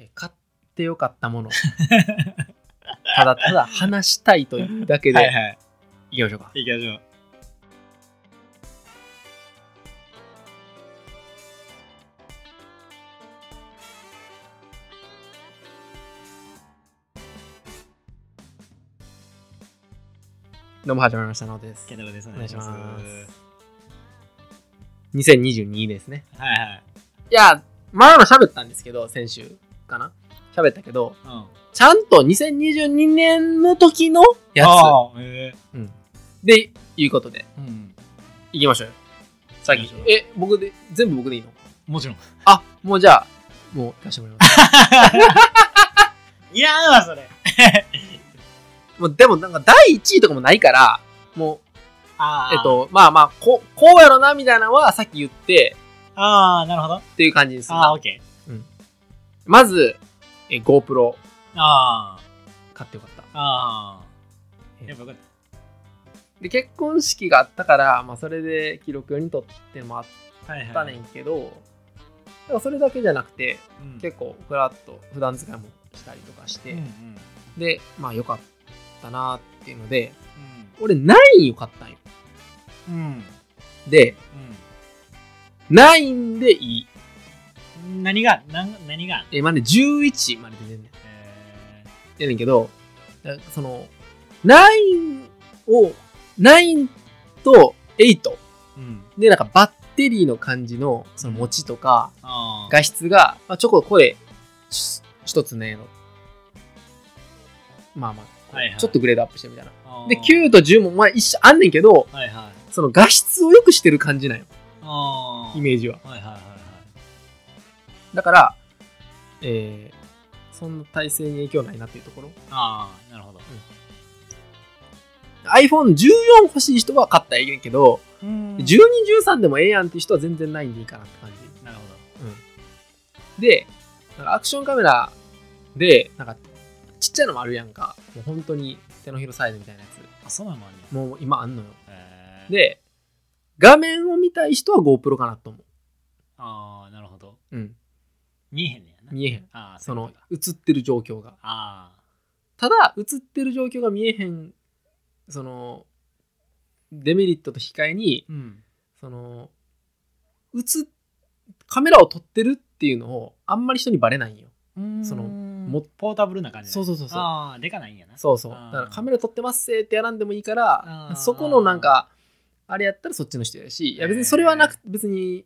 えー買ってよかったもの ただただ話したいというだけではいはい。いきましょうか行きましょう。どうも始まりましたのですケンタロウです。お願いしますは2022ですねいはい。いや前も喋ったんですけど先週かな？喋ったけどうん。ちゃんと2022年の時のやああ、えつでいうことでえうん。いきましょうよ先行きえ僕で全部僕でいいの？もちろん。あもうじゃあもう出してもらいます いらんわ、それ。もうでもなんか第1位とかもないからもあうえっ。とまあまあここうやろなみたいなのはさっき言ってああ、なるほど。っていう感じですああ、オッケまずえ GoPro ー。あ買ってよかったあ。あ。やっぱよかっで結婚式があったから、まあ、それで記録用に撮ってもあったはいはい。たねんけど、でもそれだけじゃなくてうん結構フラッと普段使いもしたりとかして、うんうん。でまあよかったなっていうのでう俺9を買ったんよん。うん。で9でいいうん。何が、なん何が？えまあね11まで出てんねんえやねんけどだその9を9と8ーうん。でなんかバッテリーの感じのその持ちとか。画質が、まあ、ちょこ声し一つねのまあまあ、はいはいちょっとグレードアップしてるみたいなあーで9と10もまあ一緒あんねんけどはいはい。その画質を良くしてる感じなんよああ。イメージははいはいはいはい。だからえー、そんな体制に影響ないなっていうところ。ああ、なるほど。iPhone14 欲しい人は買ったらいいねんけど、うん。1213でもええやんっていう人は全然ないんでいいかなって感じ。なるほでなんかアクションカメラでなんかちっちゃいのもあるやんか。もう本当に手のひらサイズみたいなやど。あ、そうなのあんねつもう今あんのよ。で画面を見たい人は GoPro かなと思ああ、なるほど。ううん見えへんねやな。見えへん。ああ、その映ってる状況が。あただ映ってる状況が見えへんそのデメリットと引き換えにあ。うん。その映っカメラを撮ってるっていうのをあんまり人にバレないんよ。そのもポータブルな感じそうそうそうそう。ああ、でかないんやな。そうそう。だあー。からカメラ撮ってますせーってやらんでもいいからそこのなんかあれやったらそっちの人やし。いや別にそれはなく別に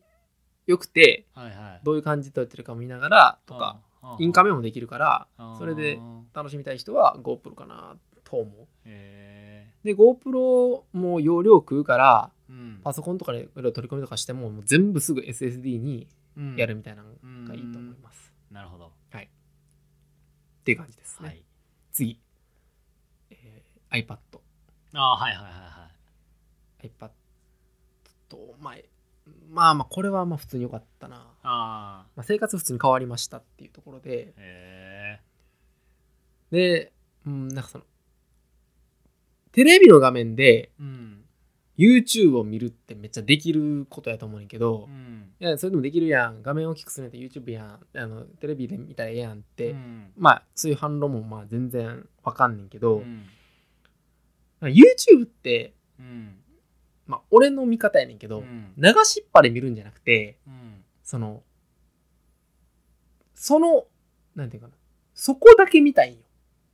よくてはいはい。どういう感じで撮ってるか見ながらとかインカメもできるからそれで楽しみたい人は GoPro かなと思う。へで GoPro も容量食うからーうん。パソコンとかでいろいろ取り込みとかしてももう全部すぐ SSD にうん。やるみたいなのがいいと思います、なるほど。っていう感じですね、はい。次、えー iPad ああ、はいはいはいはい。iPad と、まあ、まあまあこれはまあ普通に良かったな、ああ。まあ、生活普通に変わりましたっていうところでへで、うん、なんかそのテレビの画面でえ。うん。YouTube を見るってめっちゃできることやと思うねんけど、うん。いやそれでもできるやん画面大きくするんやったら YouTube やんあのテレビで見たらええやんって、うんまあそういう反論もまあ全然わかんねんけど、うん。YouTube って、うん。まあ、俺の見方やねんけど、うん流しっぱで見るんじゃなくてうん。そのそのなんていうかなそこだけ見たいんよ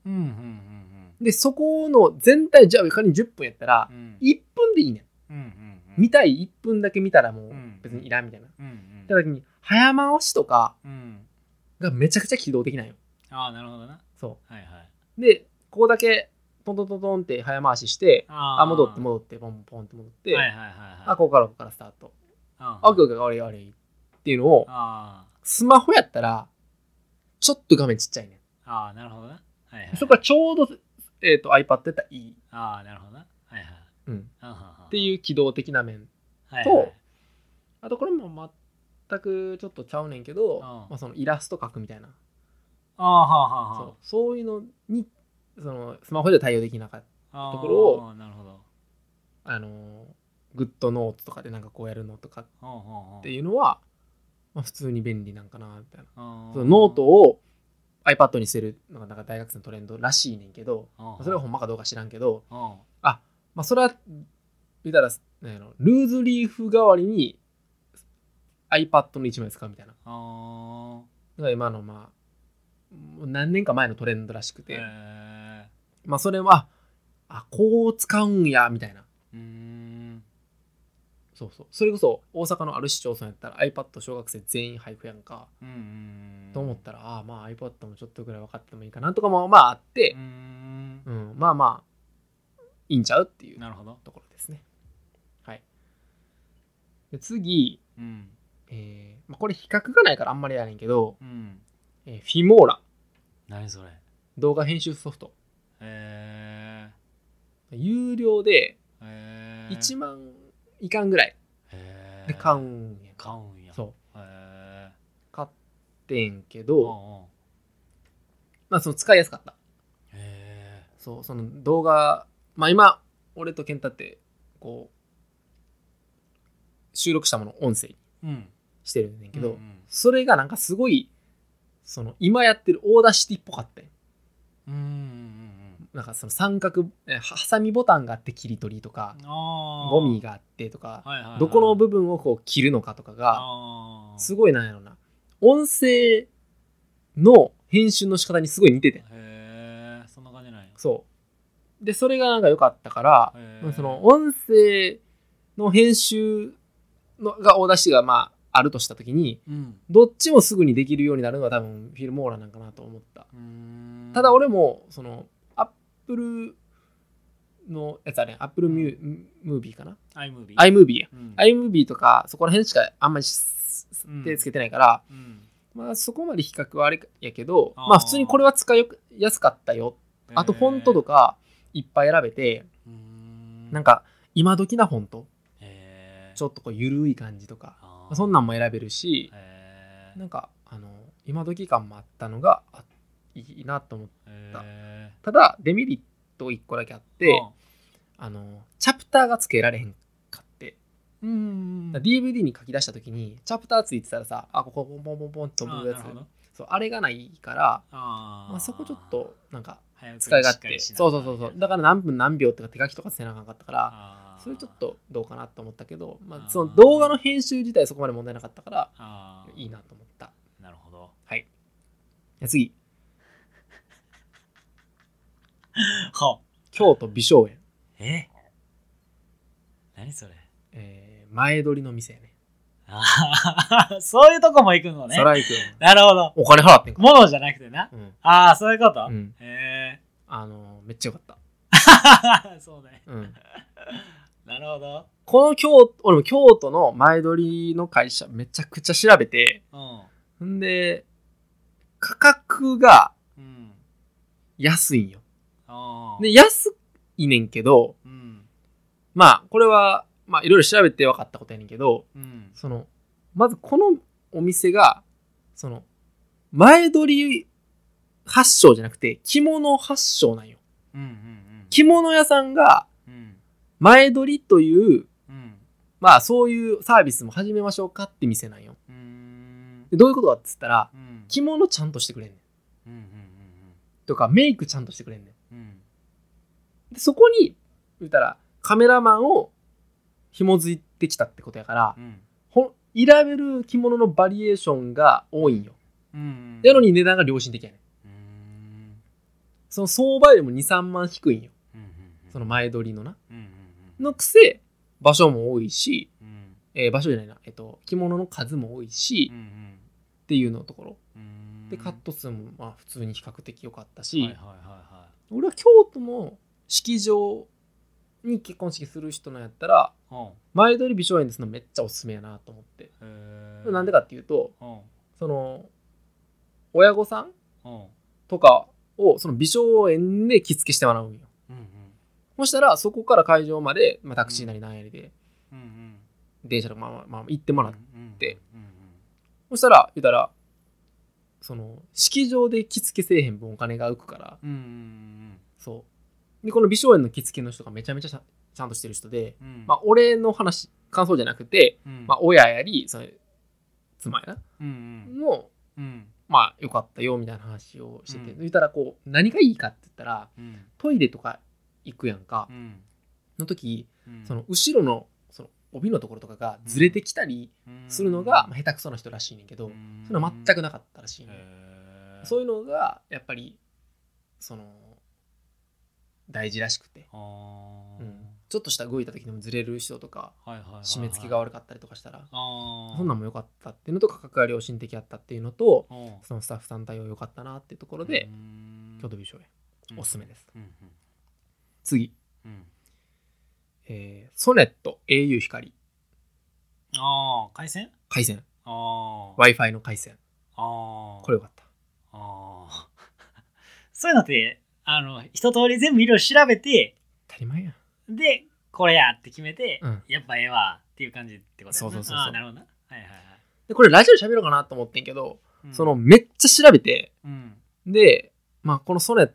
うん。うん。でそこの全体じゃあ仮に10分やったらうん。1分でいいねんうん。うん。見たい1分だけ見たらもううん別にいらんみたいな、うん。うん。た時に早回しとかうん。がめちゃくちゃ機動的なんよああ、なるほどな。そはいはい。うでここだけトントントントンって早回ししてああ戻って戻ってポンポンって戻って、はいはいはいはい。あここからここからスタートああオッケーオッケー悪い悪いっていうのをあスマホやったらちょっと画面ちっちゃいねあ。ああ、なるほどな。はいはい。そこがちょうど、えー、と iPad やったらいい、ああ、なるほどな。はいはい。うん、っていう機動的な面はいはいとあとこれも全くちょっとちゃうねんけど、んまあ、そのイラスト描くみたいなああ、はあはあはそうそういうのにそのスマホで対応できなかったあ。ところをああなるほど。あのーグッドノートとかでなんかこうやるのとかっていうのは、まあ、普通に便利なんかなみたいなあー。そのノートを iPad にしてるのがなんか大学生のトレンドらしいねんけど、うんそれがほんまかどうか知らんけど、うんまあ、それは言ったらなんルーズリーフ代わりに iPad の1枚使うみたいな。あのが今のまあ何年か前のトレンドらしくーて、えまあそれはあこう使うんやみたいな。ーうーん。そうそう。それこそ大阪のある市町村やったら iPad 小学生全員配布やんか、うんうんと思ったらああまあ iPad もちょっとぐらい分かってもいいかなとかもまああって。うー、ん。うん。まあまあいいんちゃうっていうなるほど。ところですね。はい。で次、うん。えーまあ、これ比較がないからあんまりやねんけど、うん。えーフィモーラ何それ。動画編集ソフトえ有料でーえー1万いかんぐらい。で買うんや。ん買うんや。そう。へ買ってんけーど、うんうん。まあその使いやすかった。へそうその動画まあ今俺と健太ってこう収録したものを音声にしてるんだけど、うんうん。それがなんかすごいその今やってる Audacity っぽかったうんなんかその三角ハサミボタンがあって切り取りとかゴミがあってとかはいはいはい。どこの部分をこう切るのかとかがすごいなんやろな。音声の編集の仕方にすごい似ててへえそんな感じなんや。そう。でそれがなんか良かったからその音声の編集のが Audacity がまああるとした時にうん。どっちもすぐにできるようになるのが多分 Filmora なんかなと思った。ただ俺もその Apple のやつあれ Apple ミュームービーかな？iMovie iMovie やうん。iMovie とかそこら辺しかあんまり手つけてないから、うん。まあそこまで比較はあれやけどまあ普通にこれは使いやすかったよ。あとフォントとかいっぱい選べてなんか今時なフォントちょっとこう緩い感じとかそんなんも選べるしなんかあの今時感もあったのがあいいなと思ってへただデメリット1個だけあっーてあのチャプターがつけられへんかって。うん DVD に書き出した時にチャプターついてたらさあここポンポンポンポンって飛ぶやつ。そうあれがないからまあ、そこちょっとなんか使い勝手。そうそうそうそう。だから何分何秒とか手書きとかせなあかんかったからそれちょっとどうかなと思ったけど、まあ、その動画の編集自体そこまで問題なかったからいいなと思った。なるほど。はい。じゃあ次は。京都美少園、え？何それ？えー前撮りの店やね。あーそういうとこも行くのね。そら行くよなるほど。お金払ってんか。物じゃなくてな。うん、ああそういうこと、うん、へあのーめっちゃよかった、え そうね。うん、なるほど。この京俺も京都の前撮りの会社めちゃくちゃ調べて。うん。んで価格がうん。安いんよで安いねんけどうん。まあこれはまあいろいろ調べて分かったことやねんけどうん。そのまずこのお店がその前撮り発祥じゃなくて着物発祥なんよ。うんうん着物屋さんがうん。前撮りといううん。まあそういうサービスも始めましょうかって店なんよ。うん。うんでどういうことかっつったらうん。着物ちゃんとしてくれんねん。うんうんとかメイクちゃんとしてくれんねんうんうんでそこに言ったらカメラマンを紐づいてきたってことやからうん。ほ選べる着物のバリエーションが多いんよ。うんやのに値段が良心的やねん。うん。その相場よりも23万低いんよ。その前撮りのな。のくせ場所も多いし、うん。えー場所じゃないな、えっと、着物の数も多いし、うんっていうのところ。うん。でカット数もまあ普通に比較的良かったし、はいはいは俺は京都の式場に結婚式する人のやったらいはい前撮り美少園ですのめっちゃおすすめやなと思って。なんでかっていうとうん。その親御さんうん。とかをその美少園で着付けしてもらうんよ。うんそしたらそこから会場まで、まあ、タクシーなりなんやりで、うんうん。電車とかまあまあまあ行ってもらって、ってそしたら言ったらその式場で着付けせえへん分お金が浮くから。うんうんそう。でこの美少園の着付けの人がめちゃめちゃちゃちゃんとしてる人で、うん。まあ俺の話感想じゃなくて、うん。まあ親やりその妻やうんうん。なのうん。まあ良かったよみたいな話をしてて、うん。言ったらこう何がいいかって言ったらうん。トイレとか行くやんか。う、ん。の時うん。その後ろのその帯のところとかがずれてきたりするのが、まあ、下手くそな人らしいねんけど、うん。そういうのは全くなかったらしいね、そういうのがやっぱりその大事らしくて、うん。ちょっとした動いた時でもずれる人とかはいはいはいはい。締め付けが悪かったりとかしたら、そんなんも良かったっていうのと価格が良心的やったっていうのとうん。そのスタッフさん対応良かったなっていうところで、うん。京都美少園おすすめです、うん次、うん。うん。えーソネット au 光。ああ回線？回線。あ w i f i の回線ああこれ良かった。ああ そういうのってあの一通り全部いろいろ調べて当たり前やん。でこれやって決めて、うん。やっぱええわっていう感じってことそうそうそうそう。なるほどな。はいはいはい、でこれラジオで喋ろうかなと思ってんけど、うん。そのめっちゃ調べてうん。でまあこのソネッ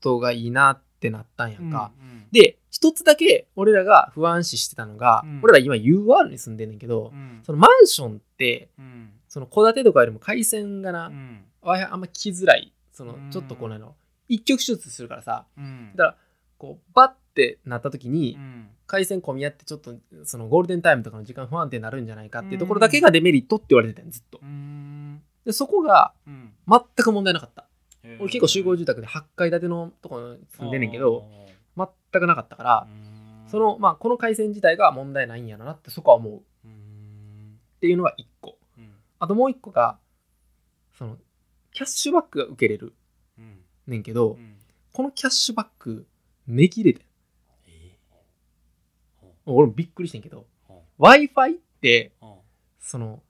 トがいいなってなったんやんか、うんで一つだけ俺らが不安視してたのが、うん。俺ら今 UR に住んでんねんけど、うん。そのマンションってうんその戸建てとかよりも回線がな、うん。あんま来づらい。そのうん。ちょっとこうなの一極手術するからさ。うん。だからこうバッてなった時にうん。回線混み合ってちょっとそのゴールデンタイムとかの時間不安定になるんじゃないかっていうところだけがデメリットって言われてたんずっと。うん。でそこがうん全く問題なかった俺結構集合住宅で8階建てのとこに住んでんねんけど全くなかったからうん。そのまあこの回線自体が問題ないんやろなってそこは思う。っうん。ていうのが1個。うんあともう1個がそのキャッシュバックが受けれるうん。ねんけどうん。このキャッシュバック値切れてん。え俺もびっくりしてんけどー w i f i ってうん。その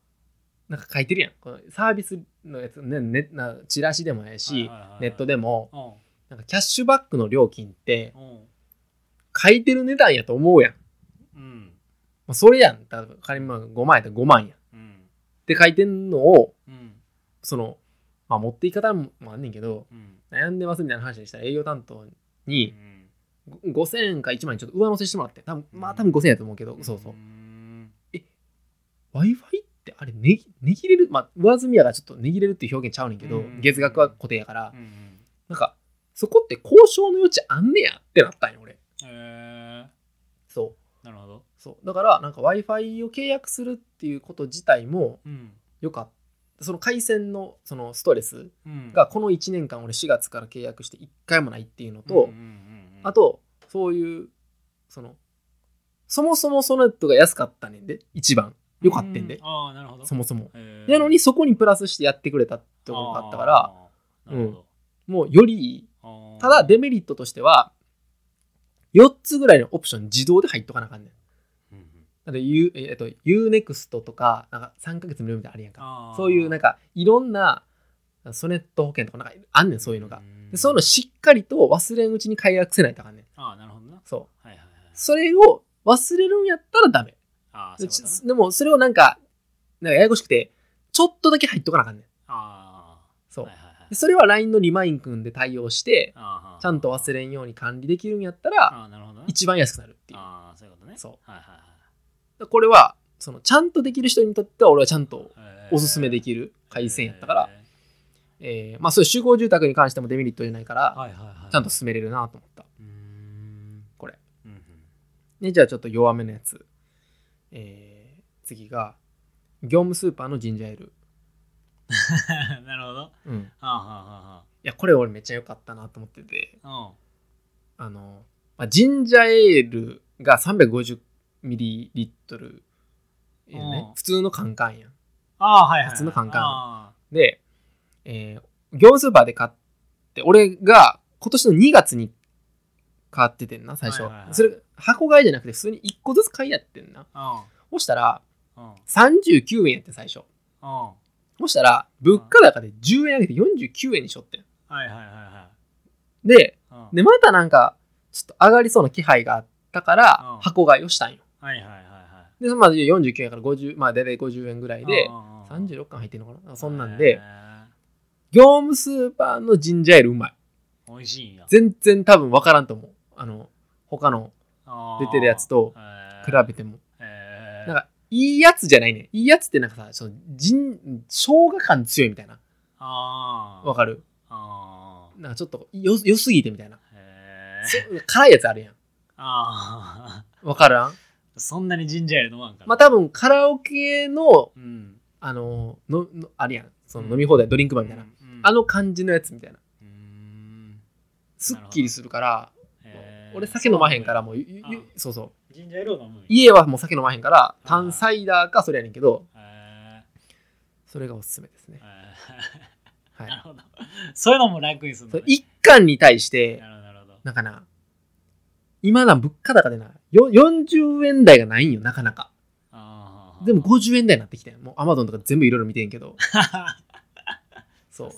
なんか書いてるやん。このサービスのやつ、ねね、なチラシでもやし、ネットでもうん。なんかキャッシュバックの料金ってうん。書いてる値段やと思うやん、うん。まあ、それやん。例えば仮にまあ5万やったら5万やんっうんて書いてんのをうん。そのまあ持っていき方もあんねんけどうん。悩んでますみたいな話にしたら営業担当うにん。ご5000円か1万円ちょっと上乗せしてもらって。多分まあ多分5000円やと思うけど、そうそう。w i f i ってあれね値切れるまあ上積みやがちょっと値切れるっていう表現ちゃうねんけど、うん。月額は固定やから、うん。うんなんかそこって交渉の余地あんねやってなったんよ俺。へそう。ーなるほどそう。だからなんか w i f i を契約するっていうこと自体もうん。よかったその回線のそのストレスうん。がこの1年間俺4月から契約して1回もないっていうのと、うんうんうんうんあとそういうそのそもそもソネットが安かったねんで一番。よかってんで、うん。ああなるほど。そもそも。なのにそこにプラスしてやってくれたってところがあったからあーなるほど。もうよりいいただデメリットとしては4つぐらいのオプション自動で入っとかなあかんねんうんうんだって U えっと UNEXT とかなんか3ヶ月無料みたいなのあるやんか。そういうなんかいろんなソネット保険とかなんかあんねんそういうのが。ん。でそういうのしっかりと忘れんうちに解約せないとあかんねん。ああなるほどな。そう。はいはいはいそれを忘れるんやったらダメ。でああそうでもそれをなんかなんかややこしくてちょっとだけ入っとかなあかんねん。ああそう。はいはいそれは LINE のリマイン君で対応してちゃんと忘れんように管理できるんやったらああなるほどな。一番安くなるっていう。ああそういうことね。そう。はいはいはいこれはそのちゃんとできる人にとっては俺はちゃんとおすすめできる回線やったから、へえーまあそういう集合住宅に関してもデメリットじゃないから、ーはいはいはい。ちゃんと進めれるなと思った。これ。うんうん。でじゃあちょっと弱めのやつ、えー次が業務スーパーのジンジャーエール、なるほど。うん、いはあはあはやこれ俺めっちゃ良かったなと思ってて。あはああの、まあ、ジンジャーエールが350ミリリットル、えーね。うん。普通のカンカンやん。ああはいはい普通のカンカン。あで、えー業務スーパーで買って俺が今年の2月に買っててんな最初、はいはいはい。それ箱買いじゃなくて普通に1個ずつ買いやってんな。あそしたらうん。うん39円やってん最初。うん。そしたら物価高で10円上げて49円にしょってん。はいはいはいはでいうん。でまたなんかちょっと上がりそうな気配があったからうん。箱買いをしたんよはいはいはいはい。でまあ49円から50まあ大体50円ぐらいでうんうんうん。36巻入ってんのかな？そんなんで。へ業務スーパーのジンジャーエールうまい。ー美味しいんや。全然多分分からんと思う。あの他の出てるやつと比べても。なんかいいやつじゃないね。いいやつってなんかさその人生姜感強いみたいな。ああわかる？あなんかちょっとよ良すぎてみたいな。辛いやつあるやん。ああわかるやん？そんなにジンジャーエール飲まんから。まあ多分カラオケの、うんあの、ののあるやん。その飲み放題、ドリンクバーみたいな。うんあの感じのやつみたいな。うーん。すっきりするから、へー。俺酒飲まへんからもう、ゆゆあそうそう。ジンジャーエールを飲むんや。家はもう酒飲まへんから、あ炭サイダーかそれやねんけど、へそれがおすすめですね。ー。へはい。ー なるほど。そういうのもランクインするのね。一貫に対してな、るほどなるほど。なんかな、今な物価高でな、よ40円台がないんよ、なかなか。でも50円台になってきてん。もうアマゾンとか全部いろいろ見てんけど、そう。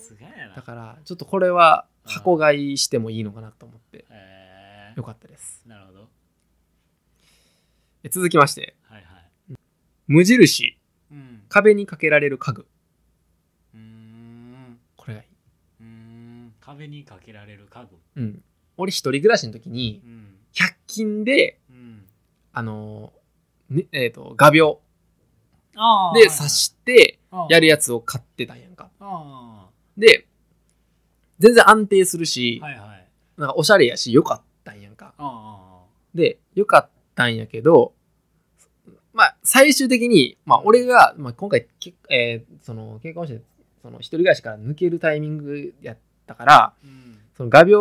だから、ちょっとこれは箱買いしてもいいのかなと思って、へよかったです。ーなるほど。え続きまして、はいはい。無印、うん。壁にかけられる家具。うーん。これがいい。うーん。壁にかけられる家具。うん。俺一人暮らしの時にう、ん100均で、うん。あのーね、えっ、と、画鋲で刺してやるややつを買ってたんやんか。あで、全然安定するし、あはいはい。なんかおしゃれやし、よかったんやんか。あで、よかったんやけど、まあ、最終的に、まあ、俺が、まあ、今回、けえーその、結婚して、その、一人暮らしから抜けるタイミングやったから、あうん。その画鋲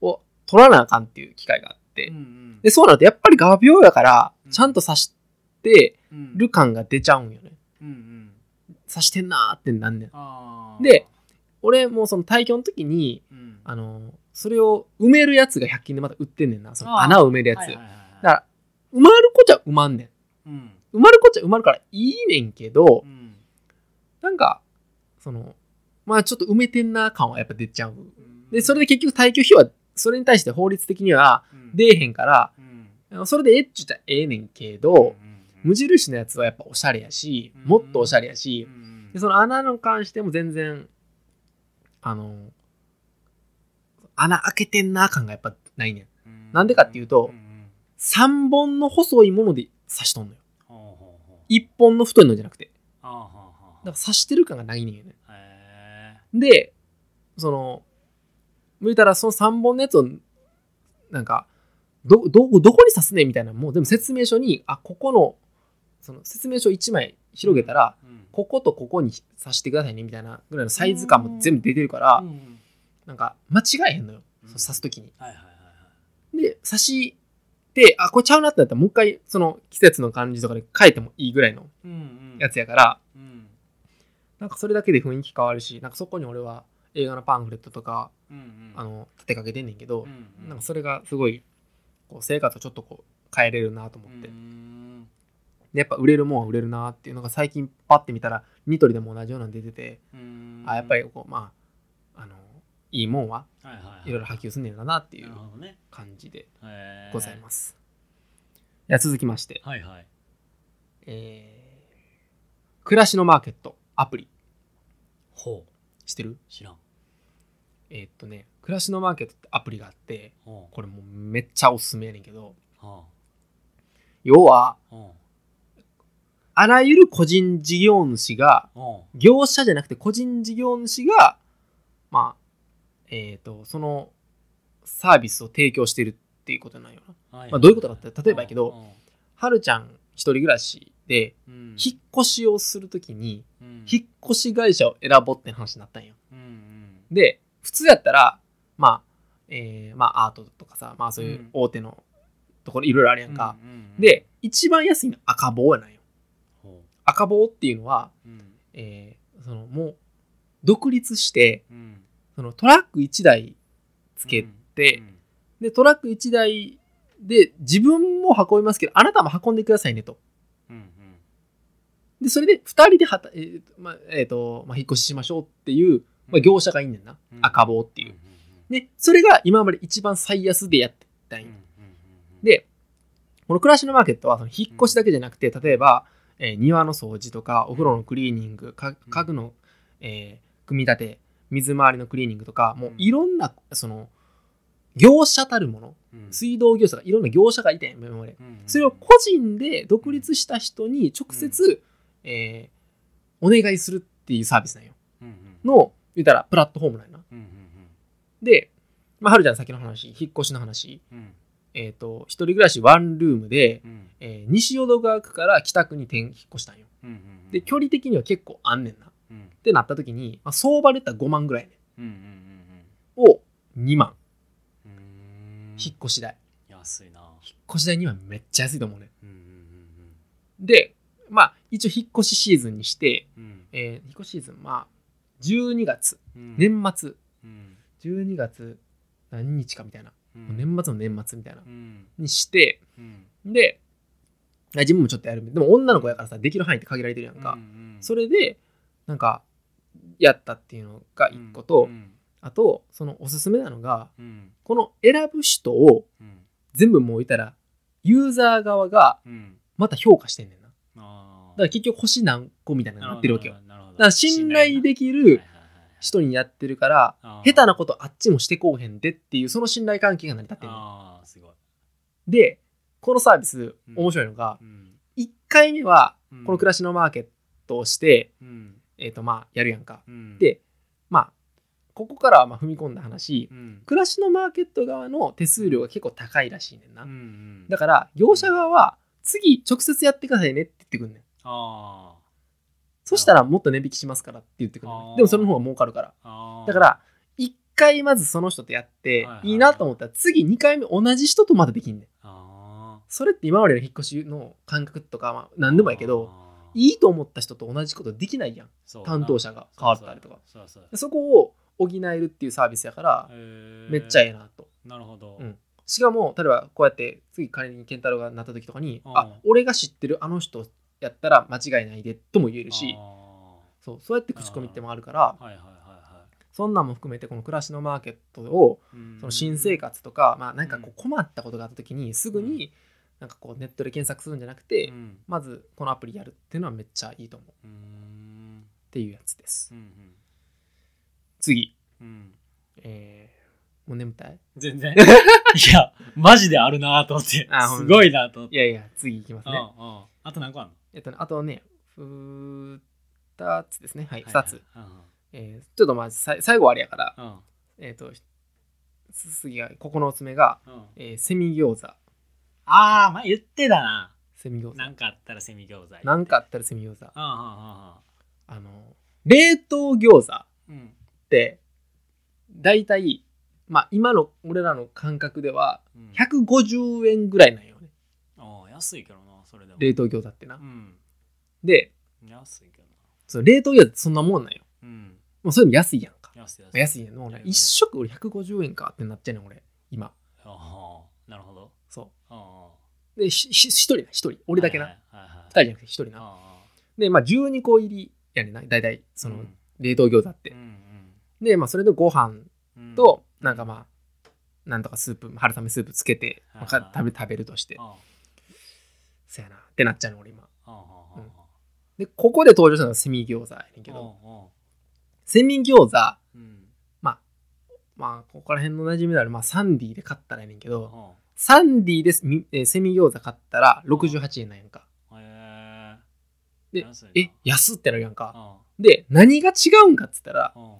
を取らなあかんっていう機会があって、うんうんで、そうなると、やっぱり画鋲やからう、んちゃんと刺してうんる感が出ちゃうんよね。うんうん刺してんなーってなんねん。で俺もその退去の時に、うんあの、それを埋めるやつが100均でまた売ってんねんな。その穴を埋めるやつ。だはいはいはいはいから、埋まるこっちゃ埋まんねん。うん埋まるこっちゃ埋まるからいいねんけどう、んなんか、その、まあちょっと埋めてんな感はやっぱ出ちゃう。うんで、それで結局退去費は、それに対して法律的にはうん。出えへんから、うん。それでえっちゅったらええねんけど、うん無印のやつはやっぱおしゃれやし、うん。もっとおしゃれやしう、んでその穴に関しても全然、あの、穴開けてんな感がやっぱないねん。うん。なんでかっていうとんん。3本の細いもので刺しとんのよ。ほうほうほう。1本の太いのじゃなくて。だーから刺してる感がないねんよね。へで、その、向いたらその3本のやつを、なんか、ど、ど、どこに刺すねんみたいなのもう全部説明書に、あ、ここの、その説明書1枚広げたら、ーうん。こことここに刺してくださいねみたいなぐらいのサイズ感も全部出てるから、うん。なんか間違えへんのよ。うん。刺すときに。はいはいはいはい。で、刺して、あ、これちゃうなってなったらもう一回その季節の感じとかで変えてもいいぐらいのうんうん。やつやから、うん。なんかそれだけで雰囲気変わるし、なんかそこに俺は映画のパンフレットとか、うんうん。あの、立てかけてんねんけどう、んうん。なんかそれがすごい、こう生活をちょっとこう変えれるなと思って。うん。で、やっぱ売れるもんは売れるなっていうのが最近パッて見たら、ニトリでも同じようなの出てて、うん。あ、やっぱりこう、まあ、あの、いいもんははいはいはい。いろいろ波及すんねんだなっていう感じでございます。いや、続きまして、はいはい。えー、暮らしのマーケットアプリ。ほう。知ってる？知らんえーっとね、暮らしのマーケットってアプリがあって、これもうめっちゃおすすめやねんけど、は要は、あらゆる個人事業主が、業者じゃなくて個人事業主が、まあ、えーっと、そのサービスを提供してるっていうことなんよな。うはいまあどういうことかって例えばやけどうんはるちゃん一人暮らしで、うん。引っ越しをするときに、うん。引っ越し会社を選ぼうって話になったんよ。うんうん。で、普通やったら、まあ、えーまあアートとかさ、まあそういう大手のところいろいろあるやんか。うんうんうんで、一番安いの赤棒やなんよ。ほ赤棒っていうのは、ううん。えーそのもう、独立して、うん。そのトラック1台つけて、うん。で、トラック1台で自分も運びますけど、あなたも運んでくださいねと。うんうん。で、それで2人ではた、えーとまあえーとまあ、引っ越ししましょうっていう、まあ、業者がいんねんな。うん。赤棒っていう。んんで、それが今まで一番最安でやってたんで、この暮らしのマーケットはその引っ越しだけじゃなくて、例えば、えー庭の掃除とか、お風呂のクリーニング、か家具の、えー組み立て、水回りのクリーニングとか、もういろんな、その、業者たるもの、うん。水道業者がいろんな業者がいてん、今まそれを個人で独立した人に直接、えーお願いするっていうサービスなんよ。の、言ったらプラットフォームなんやな。うんうんで、まあ、はるちゃんさっきの話、引っ越しの話、うん。うんえっ、と、一人暮らしワンルームで、うん。えー西淀川区から北区に転引っ越したんよ。うんうんで、距離的には結構あんねんな。っうん。てなった時に、まあ、相場で言ったら5万ぐらいねうんうんうんを2万、うんうーん。引っ越し代。安いな。引っ越し代2万めっちゃ安いと思うね。うんうんで、まあ、一応引っ越しシーズンにして、うんうん。えー引っ越しシーズン、まあ、12月、うん。年末、うん。12月何日かみたいな、うん。年末の年末みたいな、うん。にして、うん。で、あ自分もちょっとやる。でも女の子やからさ、できる範囲って限られてるやんか。うんうん。それで、なんか、やったっていうのが一個と、うんあと、そのおすすめなのが、うん。この選ぶ人をうん。全部もういたら、ユーザー側がうん。また評価してんねんな。だから結局星何個みたいなのになってるわけよ。から信頼できる人にやってるから、下手なことあっちもしてこうへんでっていう、その信頼関係が成り立ってるの。ああすごい。で、このサービス、うん。面白いのが、うん。1回目は、うん。この暮らしのマーケットをして、うん。えっ、と、まあ、やるやんか。うん。で、まあ、ここからはまあ踏み込んだ話、うん。暮らしのマーケット側の手数料が結構高いらしいねんな。うんうん。だから、業者側は、次、直接やってくださいねって言ってくんねん。あそしたら、もっと値引きしますからって言ってくる。でも、その方が儲かるから。だから、1回まずその人とやってはいはい、なと思ったら、次2回目同じ人とまだできんねん。あそれって今までの引っ越しの感覚とか、まあ、何でもやけど、いいと思った人と同じことできないやん。担当者が変わったりとか。そこを補えるっていうサービスやから、めっちゃええなと。なるほどうんしかも、例えばこうやって次仮に健太郎がなった時とかに、うんあ俺が知ってるあの人やったら間違いないでとも言えるし、あそうそうやって口コミってもあるから、ーはいはいはいはそんなんも含めてこの暮らしのマーケットをその新生活とか、まあなんかこうう困ったことがあった時にすぐになんかこうネットで検索するんじゃなくて、うん。まずこのアプリやるっていうのはめっちゃいいと思う。っうんていうやつです。うん。次、うん。うんえー、もう眠たい？全然。いやマジであるなと思って。すごいなと思って。いやいや、次いきますうんね。うんあと何個あんの？えっとね、あとね、2つですね。はい、2つ。はいえーちょっとまあ、さい最後はあれやから、はいえっ、と、次が、9つ目が、えーセミ餃子。ああまあ言ってたなセミ餃子。なんかあったらセミ餃子なんかあったらセミ餃子。うんあの、冷凍餃子って、大体、まあ、今の俺らの感覚では、うん150円ぐらいなんよね。ああ安いけどなそれでも冷凍餃子ってなう。んで、安いけどなその冷凍餃子ってそんなもんなんよ。うんもうそれも安いやんか。安い安い安いやん。もうね、うん一食俺150円かってなっちゃうねん、俺、今。ああなるほどそあう。で、しし一人な、一人。あ俺だけな。はいはいはいはい二人じゃなくて一人な。あで、まあ、12個入りやねんな、大体、あその、うん冷凍餃子ってう。んで、まあ、それでご飯うんうんと、なんかまあ、なんとかスープ、春雨スープつけて、まあ食べ食べるとして、あそやな、ってなっちゃうの、俺今。あああうん。で、ここで登場したのがセミ餃子やねんけあど、あセミ餃子、うん。まあ、ここら辺の馴染みのある、まあ、サンディで買ったらやねんけど、あサンディです、みえーセミ餃子買ったら68円なんやんか。でえ、安ってなるやんか。あで、何が違うんかっつったら、あ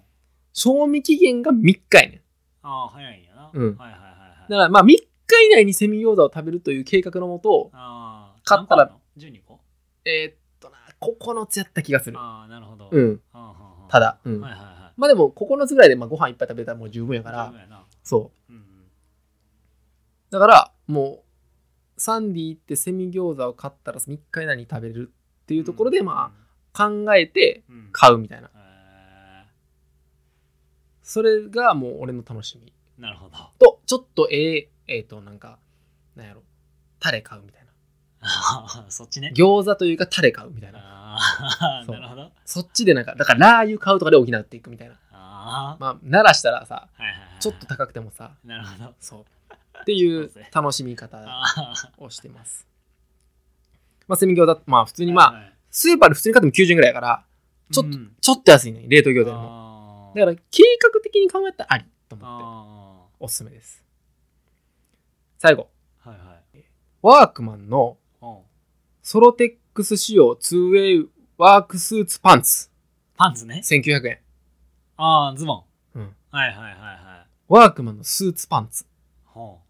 賞味期限が3日やねん。ああ早いんやな。うん。はいはいはいはい。だから、まあ、3日以内にセミ餃子を食べるという計画のもと、ああ買ったら。何個あんの？12個？えーっとな、9つやった気がする。ああなるほど。うん。はあはあただ。うん。はいはいはい。まあでも、9つぐらいでまあご飯いっぱい食べたらもう十分やから。そう。う。んうん。だから、もう、サンディ行ってセミ餃子を買ったら3日以内に食べれるっていうところで、まあ、考えてうん。うん買うみたいな。へそれがもう俺の楽しみ。ーなるほど。と、ちょっとえええーと、なんか、なんやろ、タレ買うみたいな。そっちね。餃子というかタレ買うみたいな。ああなるほど。そっちでなんか、だからラー油買うとかで補っていくみたいな。あまあ、鳴らしたらさ、あはいはいはい。ちょっと高くてもさ、なるほど。そう。っていう楽しみ方をしてます。まあ、セミ餃子、まあ普通にまあ、はいスーパーで普通に買っても90円ぐらいやから、ちょっと、うん。ちょっと安いね、冷凍餃子も。だから、計画的に考えたらありと思って、あおすすめです。最後、ーはいはい。ワークマンのうんソロテックス仕様 2way ワークスーツパンツ、パンツね1900円。ああ、ズボン。うんはいはいはいはい。ワークマンのスーツパンツ。ほ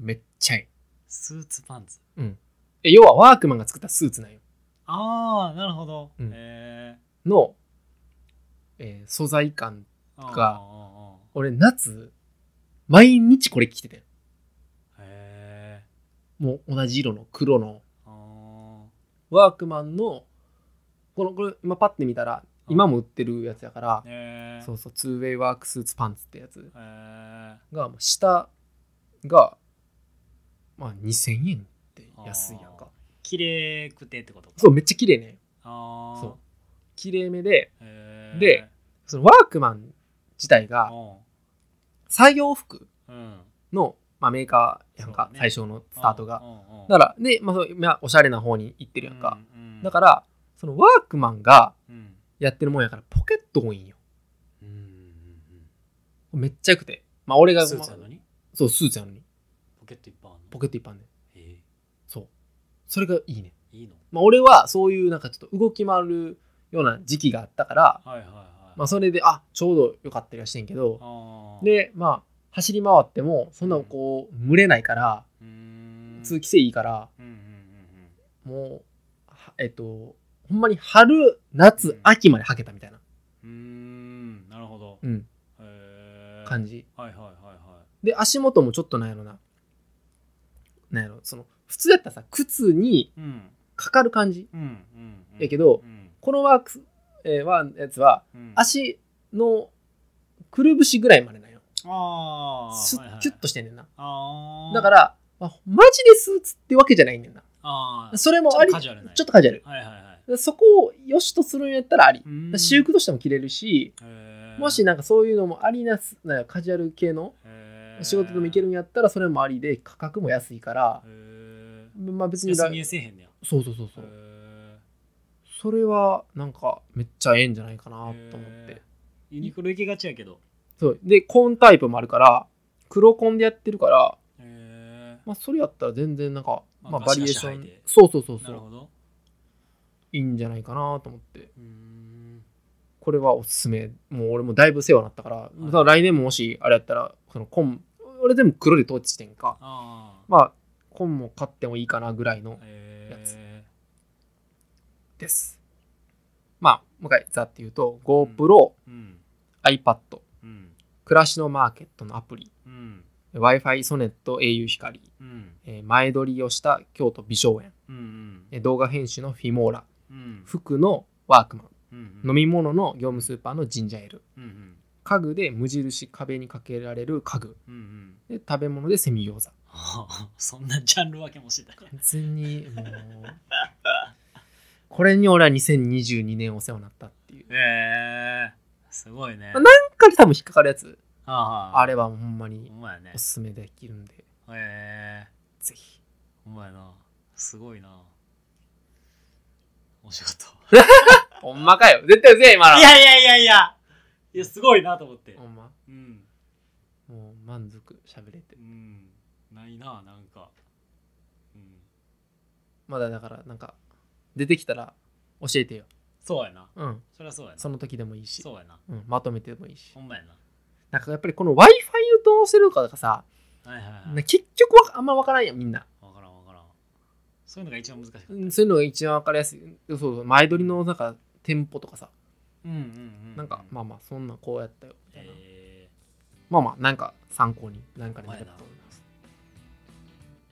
う。めっちゃいい。スーツパンツ。え要はワークマンが作ったスーツなんよ。ああ、なるほど。うんへの、えー素材感。え。があ俺夏、毎日これ着ててん。ー。へえ。もう同じ色の黒のあワークマンの、この、これ今パッて見たら、今も売ってるやつやから。そうそう、ツーウェイワークスーツパンツってやつへえ。が、下が、まあ2000円って安いやんか。綺麗くてってことか。そう、めっちゃ綺麗ね。ああ。そう。綺麗めで、へえ。で、そのワークマン自体がお作業服う、うん。の、まあ、メーカーやんか、ね最初のスタートが。うん。うんうんだから、で、まあ、そうまあおしゃれな方に行ってるやんか。。うんだから、そのワークマンがうん。やってるもんやから、ポケット多いんよ。うんうんめっちゃよくて。まあ、俺が、うん。スーツやのに？そう、スーツやのに、ポケットいっぱいあるの？ポケットいっぱいあんねそう。それがいいね。ーいいの？まあ、俺はそういうなんかちょっと動き回るような時期があったから、はいはいはい。まあ、それで、あ、ちょうどよかったりはしてんけど、で、まあ、走り回っても、そんなこう、蒸れないから、うーん通気性いいから、もう、はえっと、ほんまに春、夏、うん秋まで履けたみたいな、うん。なるほど。うん、感。じ。はいはいはいはで、足元もちょっとなんやろな。なんやろ、その、普通やったらさ、靴に。かかる感じ。やけどうん、このワークス、えー、ワンやつは、うん、足のくるぶしぐらいまでな。ああ。スはいはいッキュッとしてんねんな。ああ。だから、まあ、マジでスーツってわけじゃないねんな。ああ。それもあり、ちょっとカジュアルなちょっとカジュアル。はいはいはい。そこを良しとするんやったらあり。私服としても着れるし、もしなんかそういうのもありなす、なカジュアル系の仕事でもいけるんやったらそれもありで価格も安いから、へまあ別にせえへんねや。そうそうそうそう。へそれはなんかめっちゃええんじゃないかなーと思って。ユニクロ行きがちやけど。そう。で、コーンタイプもあるから、黒コンでやってるから、へまあそれやったら全然なんか、まあまあバリエーションそうそうそうそう。いいんじゃないかなと思って。うーん。これはおすすめ。もう俺もだいぶ世話になったから、だから来年ももしあれやったら、そのコン、俺全部黒で統治してんか。まあ、コンも買ってもいいかなぐらいのへやつーです。まあ、もう一回ざって言うと、GoPro、うん。iPad、うん。暮らしのマーケットのアプリ、うん。Wi-Fi ソネット au 光、うん。えー前撮りをした京都美少園、うん。えー動画編集のフィモーラ、うん。服のワークマン、うん。飲み物の業務スーパーのジンジャーエール、うん。家具で無印壁にかけられる家具、うん。うん。で食べ物でセミ餃子。そんなジャンル分けもしてたね。完全にもう、これに俺は2022年お世話になったっていう。へえ。すごいね。なんかで多分引っかかるやつ、ああれはほんまにお。すすめできるんで、へえ。ぜひ。ほんまやな。すごいな。面白かっ ほんまかよ。絶対うぜえ、今た。の。いやいやいやいや。いや、すごいなと思ってほ。んま。うん。もう満足喋れてう。ん。ないな、なんか。うん。まだだから、なんか、出てきたら教えてよ。そうやな。うん。そりゃそうやな。その時でもいいし。そうやな。うん。まとめてでもいいし。ほんまやな。なんかやっぱりこの Wi-Fi をどうするかがさ、はいはいは。ない結局わあんま分からんやん、みんな。わからんわからん。そういうのが一番難しかった。うんそういうのが一番分かりやすい。そうそう。前撮りのなんか、店舗とかさ、うんうんうん。なんか、まあまあ、そんなこうやったよ。みたいな。えまあまあ、なんか参考に、なんかになればと思います。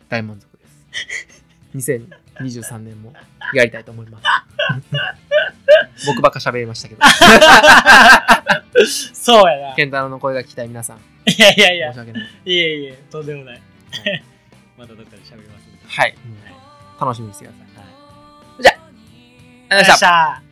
大満足です。2023年もやりたいと思います。僕ばっか喋りましたけど、ー、そうやな。ケンタロウの声が聞きたい皆さん、いやいやいや申し。訳ない。いえいえ、とんでもない。またどっかで喋りますんで。はい。はい。楽しみにしてください。はい。ありがとうございました。